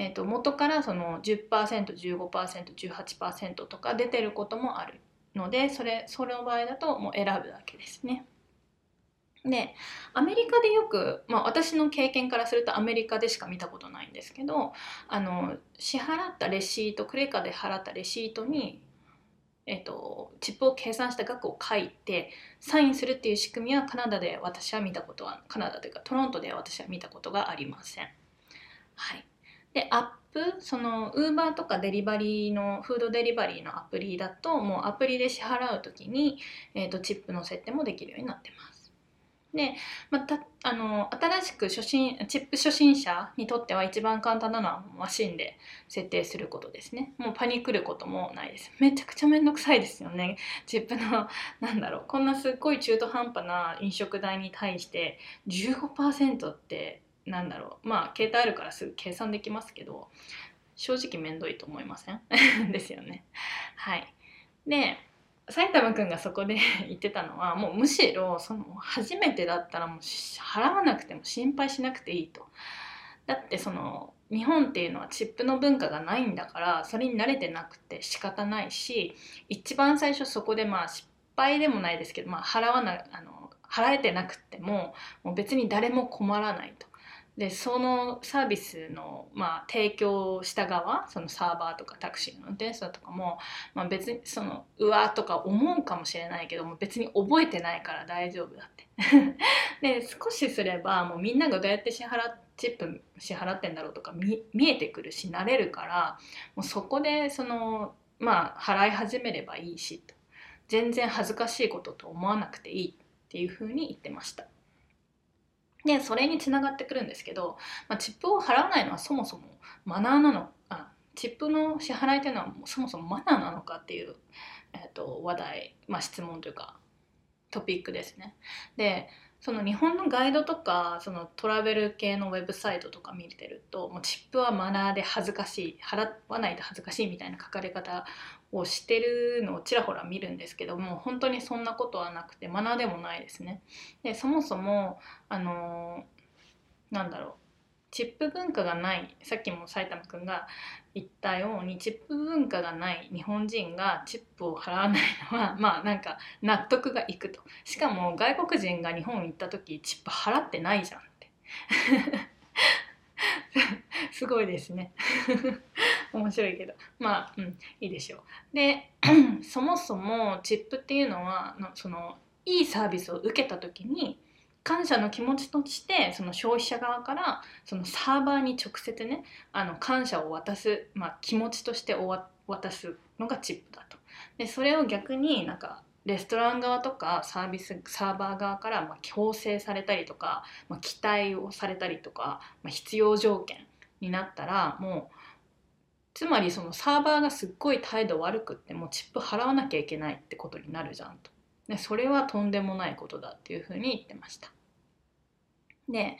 えー、と元からその 10%15%18% とか出てることもあるのでそれそれの場合だともう選ぶだけですね。でアメリカでよく、まあ、私の経験からするとアメリカでしか見たことないんですけどあの支払ったレシートクレカで払ったレシートに、えっと、チップを計算した額を書いてサインするっていう仕組みはカナダで私は見たことはカナダというかトロントで私は見たことがありません。はい、でアップそのウーバーとかデリバリーのフードデリバリーのアプリだともうアプリで支払う時に、えっと、チップの設定もできるようになってます。で、またあの新しく初心チップ初心者にとっては一番簡単なのはマシンで設定することですね。もうパニクることもないです。めちゃくちゃめんどくさいですよね。チップの なんだろう。こんなすっごい中途半端な飲食代に対して15%ってなんだろうまあ携帯あるからすぐ計算できますけど正直めんどいと思いません？ですよねはいで埼玉くんがそこで 言ってたのはもうむしろその初めてだったらもう払わなくても心配しなくていいと。だってその日本っていうのはチップの文化がないんだからそれに慣れてなくて仕方ないし一番最初そこでまあ失敗でもないですけど、まあ、払わなあの払えてなくてももう別に誰も困らないと。でそのサービスの、まあ、提供した側そのサーバーとかタクシーの運転手さんとかも、まあ、別にそのうわとか思うかもしれないけども別に覚えてないから大丈夫だって で少しすればもうみんながどうやって支払チップ支払ってんだろうとか見えてくるし慣れるからもうそこでそのまあ払い始めればいいし全然恥ずかしいことと思わなくていいっていうふうに言ってました。でそれにつながってくるんですけど、まあ、チップを払わないのはそもそもマナーなのあチップの支払いというのはそもそもマナーなのかっていう、えー、と話題、まあ、質問というかトピックですね。でその日本のガイドとかそのトラベル系のウェブサイトとか見てるともうチップはマナーで恥ずかしい払わないと恥ずかしいみたいな書かれ方をしてるのをちらほら見るんですけども本当にそんなことはなくてマナーでもないですね。でそもそもあのなんだろうチップ文化がないさっきも埼玉くんが言ったようにチップ文化がない日本人がチップを払わないのは まあなんか納得がいくと。しかも外国人が日本行った時チップ払ってないじゃんって。すごいですね。面白いけどまあうんいいでしょうで そもそもチップっていうのはのそのいいサービスを受けた時に感謝の気持ちとしてその消費者側からそのサーバーに直接ねあの感謝を渡す、まあ、気持ちとして渡すのがチップだと。でそれを逆になんかレストラン側とかサービスサーバー側からまあ強制されたりとか、まあ、期待をされたりとか、まあ、必要条件になったらもうつまりそのサーバーがすっごい態度悪くってもうチップ払わなきゃいけないってことになるじゃんと。でそれはとんでもないことだっていうふうに言ってました。で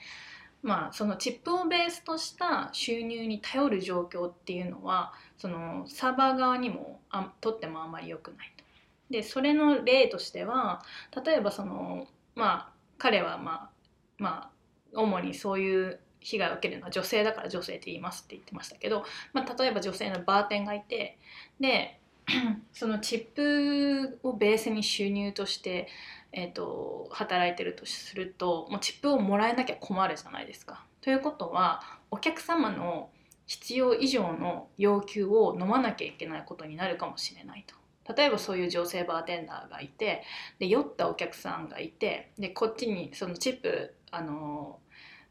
まあそのチップをベースとした収入に頼る状況っていうのはそのサーバー側にもあとってもあんまり良くないと。でそれの例としては例えばそのまあ彼はまあまあ主にそういう被害を受けるのは女性だから女性って言いますって言ってましたけど、まあ、例えば女性のバーテンがいてで そのチップをベースに収入として、えーと、働いてるとするともうチップをもらえなきゃ困るじゃないですか。ということはお客様の必要以上の要求を飲まなきゃいけないことになるかもしれないと。例えばそういう女性バーテンダーがいてで酔ったお客さんがいてでこっちにそのチップあの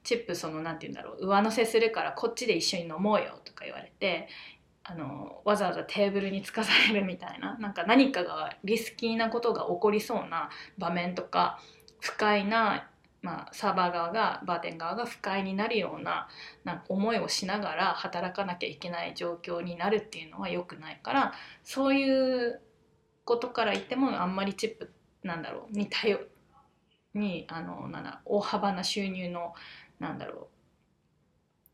チップそのなんて言うんだろう上乗せするからこっちで一緒に飲もうよとか言われてあのわざわざテーブルにつかされるみたいななんか何かがリスキーなことが起こりそうな場面とか不快な、まあ、サーバー側がバーテン側が不快になるようななんか思いをしながら働かなきゃいけない状況になるっていうのは良くないからそういうことから言ってもあんまりチップなんだろうに頼にあのなんだ大幅な収入のなんだろ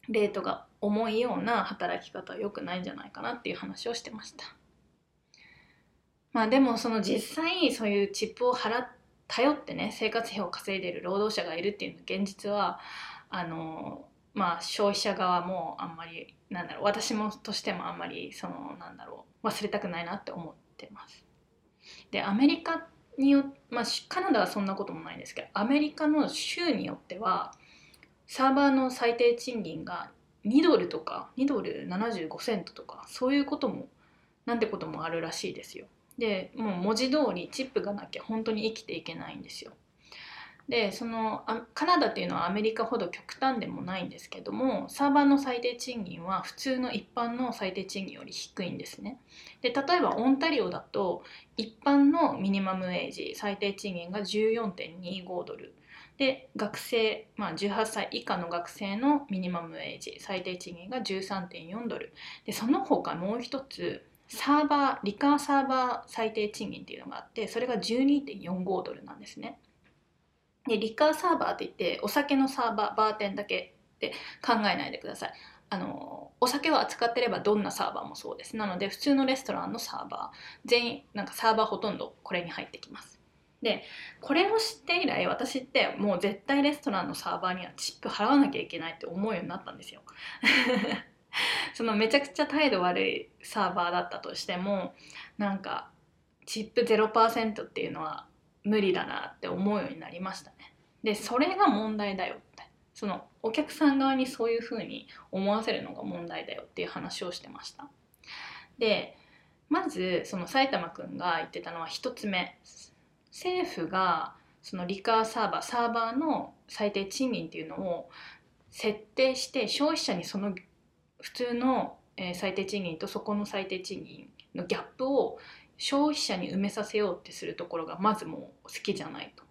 うレートが重いような働き方は良くないんじゃないかなっていう話をしてました。まあでもその実際そういうチップを払っ頼ってね生活費を稼いでる労働者がいるっていう現実はあのまあ消費者側もあんまりなんだろう私もとしてもあんまりそのなんだろう忘れたくないなって思ってます。でアメリカによまあカナダはそんなこともないんですけどアメリカの州によってはサーバーの最低賃金が2ドルとか2ドル75セントとかそういうこともなんてこともあるらしいですよ。でもう文字通りチップがなきゃ本当に生きていけないんですよ。でそのカナダっていうのはアメリカほど極端でもないんですけどもサーバーの最低賃金は普通の一般の最低賃金より低いんですね。で例えばオンタリオだと一般のミニマムウェイジ最低賃金が14.25ドルで学生、まあ、18歳以下の学生のミニマムウェイジ最低賃金が13.4ドルでその他もう一つサーバーリカーサーバー最低賃金っていうのがあってそれが12.45ドルなんですね。でリカーサーバーって言ってお酒のサーバーバーテンだけって考えないでください。あのお酒を扱ってればどんなサーバーもそうですなので普通のレストランのサーバー全員なんかサーバーほとんどこれに入ってきますでこれを知って以来私ってもう絶対レストランのサーバーにはチップ払わなきゃいけないって思うようになったんですよ。そのめちゃくちゃ態度悪いサーバーだったとしてもなんかチップ0%っていうのは無理だなって思うようになりました。でそれが問題だよってそのお客さん側にそういうふうに思わせるのが問題だよっていう話をしてました。でまずその埼玉くんが言ってたのは1つ目政府がそのリカーサーバーサーバーの最低賃金っていうのを設定して消費者にその普通の最低賃金とそこの最低賃金のギャップを消費者に埋めさせようってするところがまずもう好きじゃないと。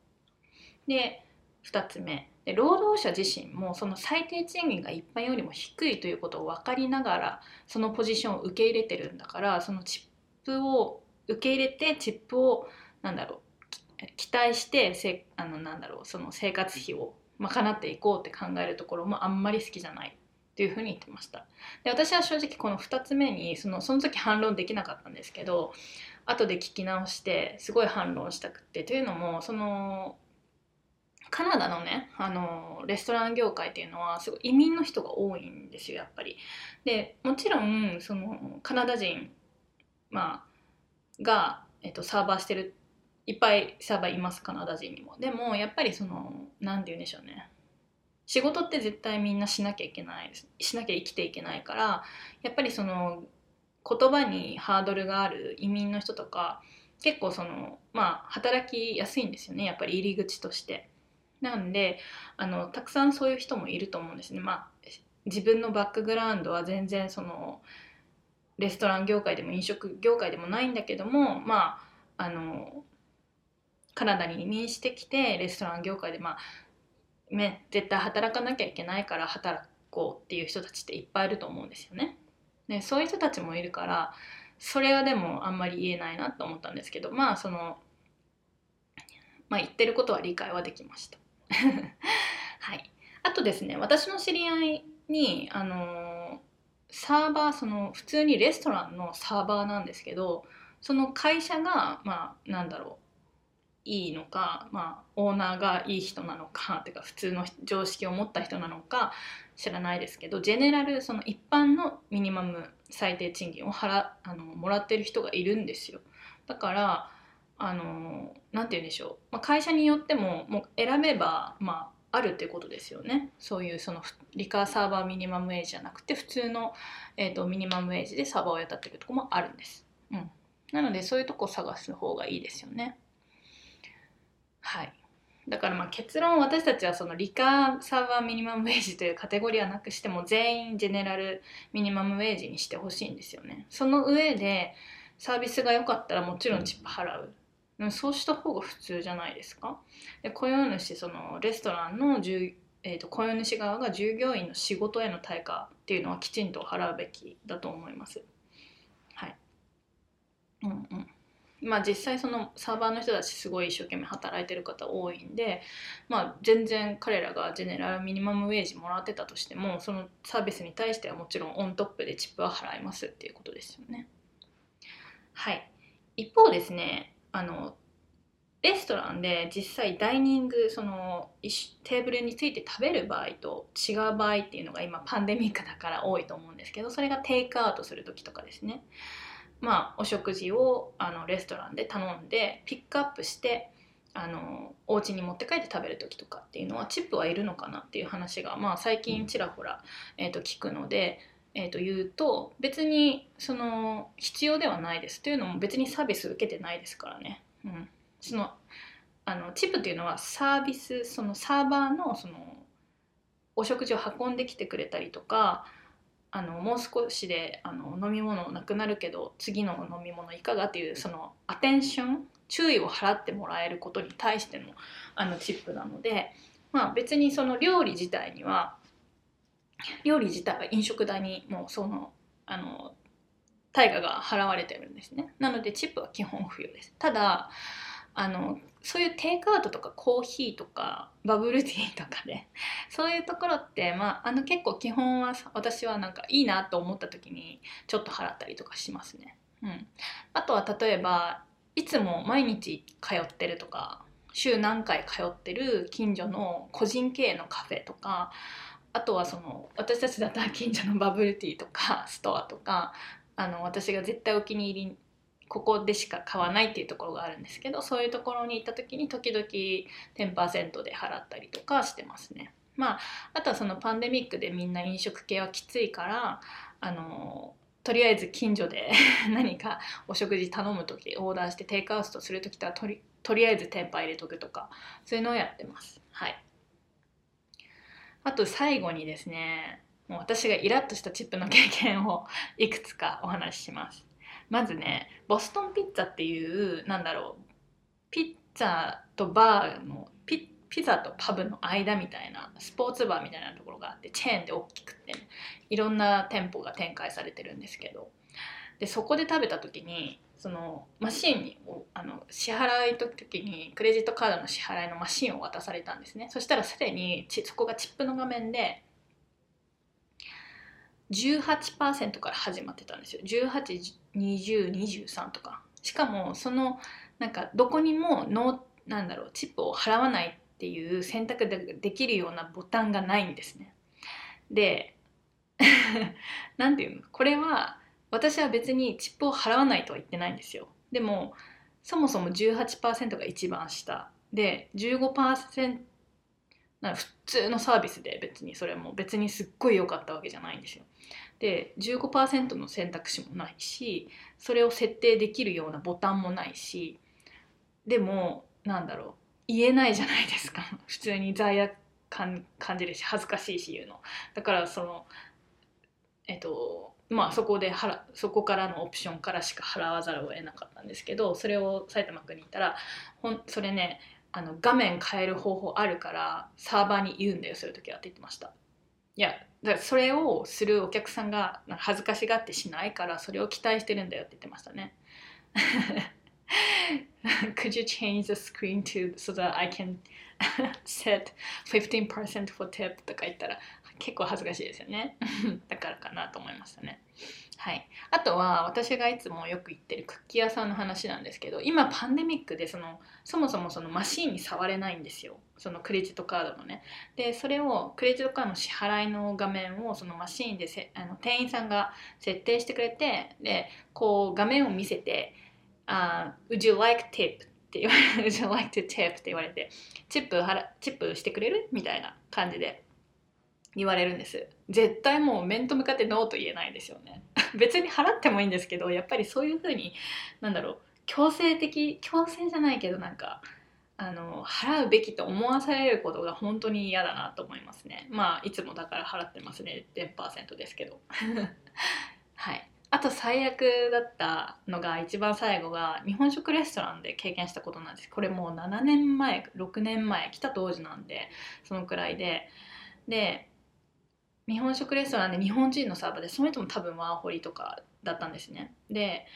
で2つ目。で労働者自身もその最低賃金が一般よりも低いということを分かりながらそのポジションを受け入れてるんだからそのチップを受け入れてチップをなんだろう期待してせあのなんだろうその生活費を賄っていこうって考えるところもあんまり好きじゃないっていうふうに言ってました。で私は正直この2つ目にそのその時反論できなかったんですけど後で聞き直してすごい反論したくってというのもそのカナダのねあのレストラン業界っていうのはすごい移民の人が多いんですよやっぱり。でもちろんそのカナダ人、まあ、が、えっと、サーバーしてるいっぱいサーバーいますカナダ人にもでもやっぱりその何て言うんでしょうね仕事って絶対みんなしなきゃいけないしなきゃ生きていけないからやっぱりその言葉にハードルがある移民の人とか結構そのまあ働きやすいんですよねやっぱり入り口として。なんであのたくさんそういう人もいると思うんですね。まあ自分のバックグラウンドは全然そのレストラン業界でも飲食業界でもないんだけどもまああのカナダに移民してきてレストラン業界でまあ、絶対働かなきゃいけないから働こうっていう人たちっていっぱいいると思うんですよね。でそういう人たちもいるからそれはでもあんまり言えないなと思ったんですけどまあその、まあ、言ってることは理解はできました。はい、あとですね私の知り合いにあのサーバーその普通にレストランのサーバーなんですけどその会社がまあなんだろういいのか、まあ、オーナーがいい人なのかてか普通の常識を持った人なのか知らないですけどジェネラルその一般のミニマム最低賃金を払あのもらってる人がいるんですよ。だからあのなて言うんでしょう、まあ、会社によってももう選べば、まあ、あるっていうことですよね。そういうそのリカーサーバーミニマムウェイジじゃなくて普通の、えーと、ミニマムウェイジでサーバーを雇ってるとこもあるんです、うん、なのでそういうとこ探す方がいいですよね。はい。だからまあ結論私たちはその理科サーバーミニマムウェージというカテゴリーはなくしても全員ジェネラルミニマムウェージにしてほしいんですよね。その上でサービスが良かったらもちろんチップ払う。でもそうした方が普通じゃないですか？で雇用主そのレストランの従えーと、雇用主側が従業員の仕事への対価っていうのはきちんと払うべきだと思います。はい。うんうん。まあ実際そのサーバーの人たちすごい一生懸命働いてる方多いんで、まあ全然彼らがジェネラルミニマムウェージもらってたとしても、そのサービスに対してはもちろんオントップでチップは払いますっていうことですよね。はい。一方ですね、あのレストランで実際ダイニングそのテーブルについて食べる場合と違う場合っていうのが今パンデミックだから多いと思うんですけどそれがテイクアウトする時とかですね。まあお食事をあのレストランで頼んでピックアップしてあのお家に持って帰って食べる時とかっていうのはチップはいるのかなっていう話が、まあ、最近ちらほら、えー、と聞くので、えー、と言うと別にその必要ではないですというのも別にサービス受けてないですからね。うんそのあのチップっていうのはサービスそのサーバーのそのお食事を運んできてくれたりとかあのもう少しであの飲み物なくなるけど次の飲み物いかがっていうそのアテンション注意を払ってもらえることに対してのあのチップなので、まあ、別にその料理自体には料理自体は飲食代にもうそのあの対価が払われてるんですね。なのでチップは基本不要です。ただあのそういうテイクアウトとかコーヒーとかバブルティーとかで そういうところって、まあ、あの結構基本は私はなんかいいなと思った時にちょっと払ったりとかしますね。うん、あとは例えばいつも毎日通ってるとか週何回通ってる近所の個人経営のカフェとかあとはその私たちだったら近所のバブルティーとか ストアとかあの私が絶対お気に入りここでしか買わないっていうところがあるんですけどそういうところに行った時に時々10%で払ったりとかしてますね。まあ、あとはそのパンデミックでみんな飲食系はきついからあのとりあえず近所で 何かお食事頼む時オーダーしてテイクアウトする時とはとりとりあえずテンパ入れとくとかそういうのをやってます。はい、あと最後にですねもう私がイラッとしたチップの経験を いくつかお話しします。まずねボストンピッツァっていうなんだろうピッツァとバーのピピザとパブの間みたいなスポーツバーみたいなところがあってチェーンで大きくって、ね、いろんな店舗が展開されてるんですけどでそこで食べた時にそのマシンにあの支払い時にクレジットカードの支払いのマシンを渡されたんですね。そしたらすでにそこがチップの画面で18%から始まってたんですよ。182023とか。しかもそのなんかどこにもノなんだろうチップを払わないっていう選択でできるようなボタンがないんですね。で 何て言うの？これは私は別にチップを払わないとは言ってないんですよでもそもそも18%が一番下で15%な普通のサービスで別にそれも別にすっごい良かったわけじゃないんですよ。で15%の選択肢もないしそれを設定できるようなボタンもないしでもなんだろう言えないじゃないですか 普通に罪悪感感じるし恥ずかしいし言うの。だからそのえっとまあそこで払そこからのオプションからしか払わざるを得なかったんですけどそれを埼玉区に行ったらほんそれねあの画面変える方法あるからサーバーに言うんだよそういう時はって言ってました。いやだからそれをするお客さんが恥ずかしがってしないからそれを期待してるんだよって言ってましたね。Could you change the screen to so that I can set 15% for tip? とか言ったら結構恥ずかしいですよね。だからかなと思いましたね。はい、あとは私がいつもよく言ってるクッキー屋さんの話なんですけど今パンデミックでそのそもそもそのマシンに触れないんですよ。そのクレジットカードのね。でそれをクレジットカードの支払いの画面をそのマシーンでせあの店員さんが設定してくれてでこう画面を見せて「uh, Would you like tip?」って言われて「Would you like to tip?」って言われてチップチップしてくれる?みたいな感じで。言われるんです。絶対もう面と向かってノーと言えないですよね。別に払ってもいいんですけどやっぱりそういう風になんだろう強制的強制じゃないけどなんかあの払うべきと思わされることが本当に嫌だなと思いますね。まあいつもだから払ってますね。10%ですけど。はい。あと最悪だったのが一番最後が日本食レストランで経験したことなんです。これもう7年前6年前来た当時なんでそのくらいで。で日本食レストランで日本人のサーバーでその人も多分ワーホリとかだったんですね。で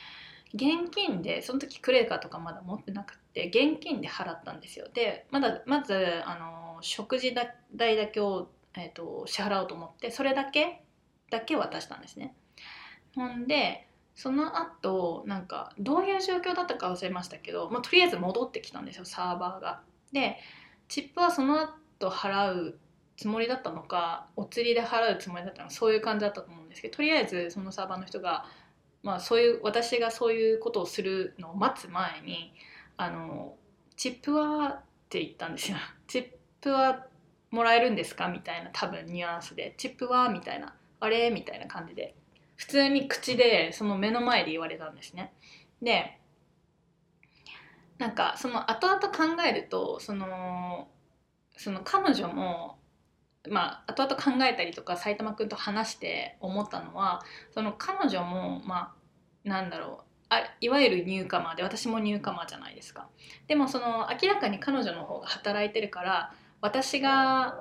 現金でその時クレカとかまだ持ってなくて現金で払ったんですよ。でまだまずあの食事代だけを、えーと、支払おうと思ってそれだけだけ渡したんですね。ほんでその後なんかどういう状況だったか忘れましたけど、まあ、とりあえず戻ってきたんですよサーバーが。でチップはその後払うつもりだったのかお釣りで払うつもりだったのかそういう感じだったと思うんですけどとりあえずそのサーバーの人が、まあ、そういう私がそういうことをするのを待つ前にあのチップはって言ったんですよ。チップはもらえるんですか？みたいな多分ニュアンスで。チップはみたいな。あれ？みたいな感じで。普通に口でその目の前で言われたんですね。でなんかその後々考えるとそのその彼女もまあ後々考えたりとか埼玉くんと話して思ったのはその彼女もまあなんだろうあいわゆるニューカマーで私もニューカマーじゃないですか。でもその明らかに彼女の方が働いてるから私が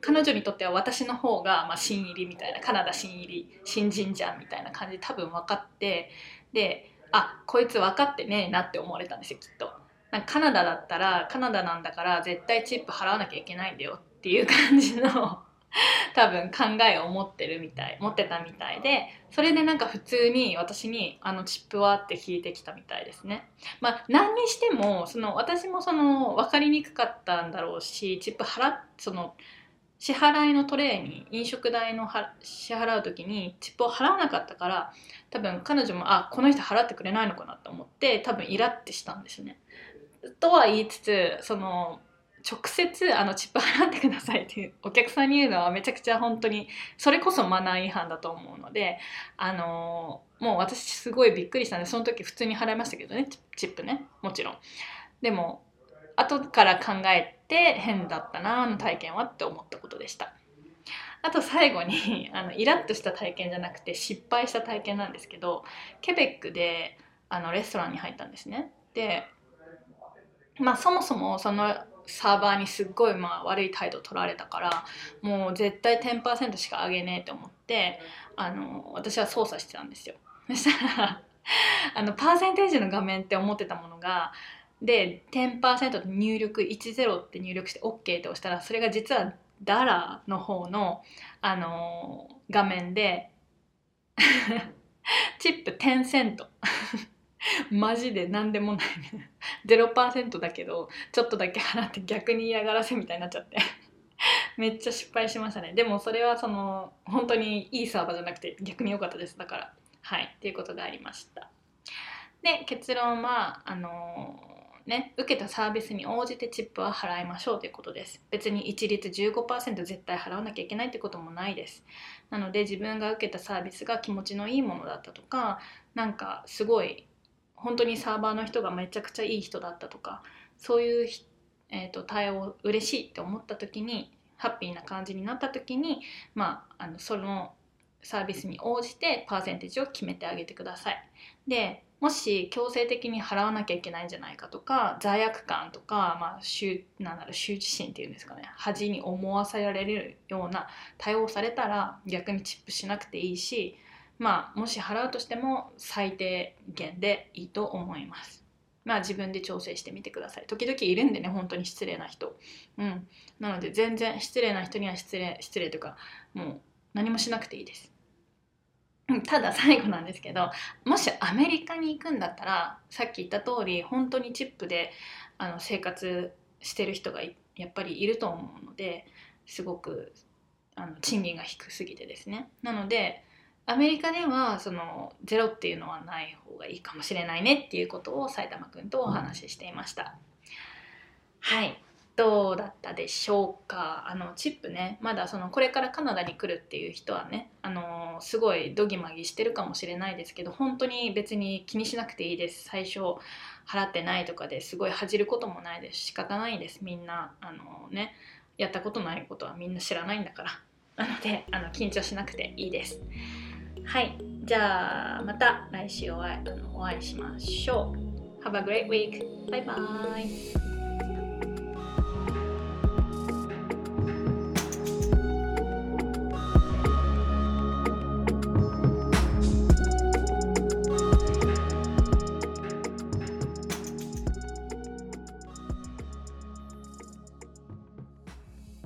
彼女にとっては私の方が、まあ、新入りみたいなカナダ新入り新人じゃんみたいな感じで多分分かってであこいつ分かってねえなって思われたんですよきっと。カナダだったらカナダなんだから絶対チップ払わなきゃいけないんだよっていう感じの 多分考えを持ってるみたい持ってたみたいでそれでなんか普通に私に「あのチップは?」って聞いてきたみたいですね。まあ何にしてもその私もその分かりにくかったんだろうしチップ払その支払いのトレーに飲食代の支払う時にチップを払わなかったから多分彼女もあこの人払ってくれないのかなと思って多分イラってしたんですね。とは言いつつその直接あのチップ払ってくださいっていうお客さんに言うのはめちゃくちゃ本当にそれこそマナー違反だと思うのであのもう私すごいびっくりしたんでその時普通に払いましたけどねチップねもちろん。でも後から考えて変だったなあの体験はって思ったことでした。あと最後に あのイラッとした体験じゃなくて失敗した体験なんですけどケベックであのレストランに入ったんですね。でまあそもそもそのサーバーにすっごいまあ悪い態度取られたからもう絶対10%しか上げねえって思ってあの私は操作してたんですよ。そしたら あのパーセンテージの画面って思ってたものがで10%入力10って入力して OK って押したらそれが実はダラの方の、あの画面で チップ10セント マジで何でもない0%だけどちょっとだけ払って逆に嫌がらせみたいになっちゃって。めっちゃ失敗しましたね。でもそれはその本当にいいサーバーじゃなくて逆に良かったです。だから。はい。っていうことがありました。で結論はあのー、ね受けたサービスに応じてチップは払いましょうということです。別に一律15%絶対払わなきゃいけないってこともないです。なので自分が受けたサービスが気持ちのいいものだったとかなんかすごい本当にサーバーの人がめちゃくちゃいい人だったとかそういう、えーと、対応嬉しいって思った時にハッピーな感じになった時にまああのそのサービスに応じてパーセンテージを決めてあげてください。でもし強制的に払わなきゃいけないんじゃないかとか罪悪感とか、まあ、なんだろう羞恥心っていうんですかね恥に思わせられるような対応されたら逆にチップしなくていいしまあもし払うとしても最低限でいいと思います。まあ自分で調整してみてください。時々いるんでね本当に失礼な人。うん。なので全然失礼な人には失礼失礼とかもう何もしなくていいです。ただ最後なんですけどもしアメリカに行くんだったらさっき言った通り本当にチップであの生活してる人がやっぱりいると思うのですごくあの賃金が低すぎてですね。なのでアメリカではそのゼロっていうのはない方がいいかもしれないねっていうことを埼玉くんとお話ししていました。はい。どうだったでしょうか？あのチップね。まだそのこれからカナダに来るっていう人はねあのすごいドギマギしてるかもしれないですけど本当に別に気にしなくていいです。最初払ってないとかですごい恥じることもないです。仕方ないです。みんなあのねやったことないことはみんな知らないんだから。なのであの緊張しなくていいです。はいじゃあまた来週お会いあのお会いしましょう Have a great week. Bye bye.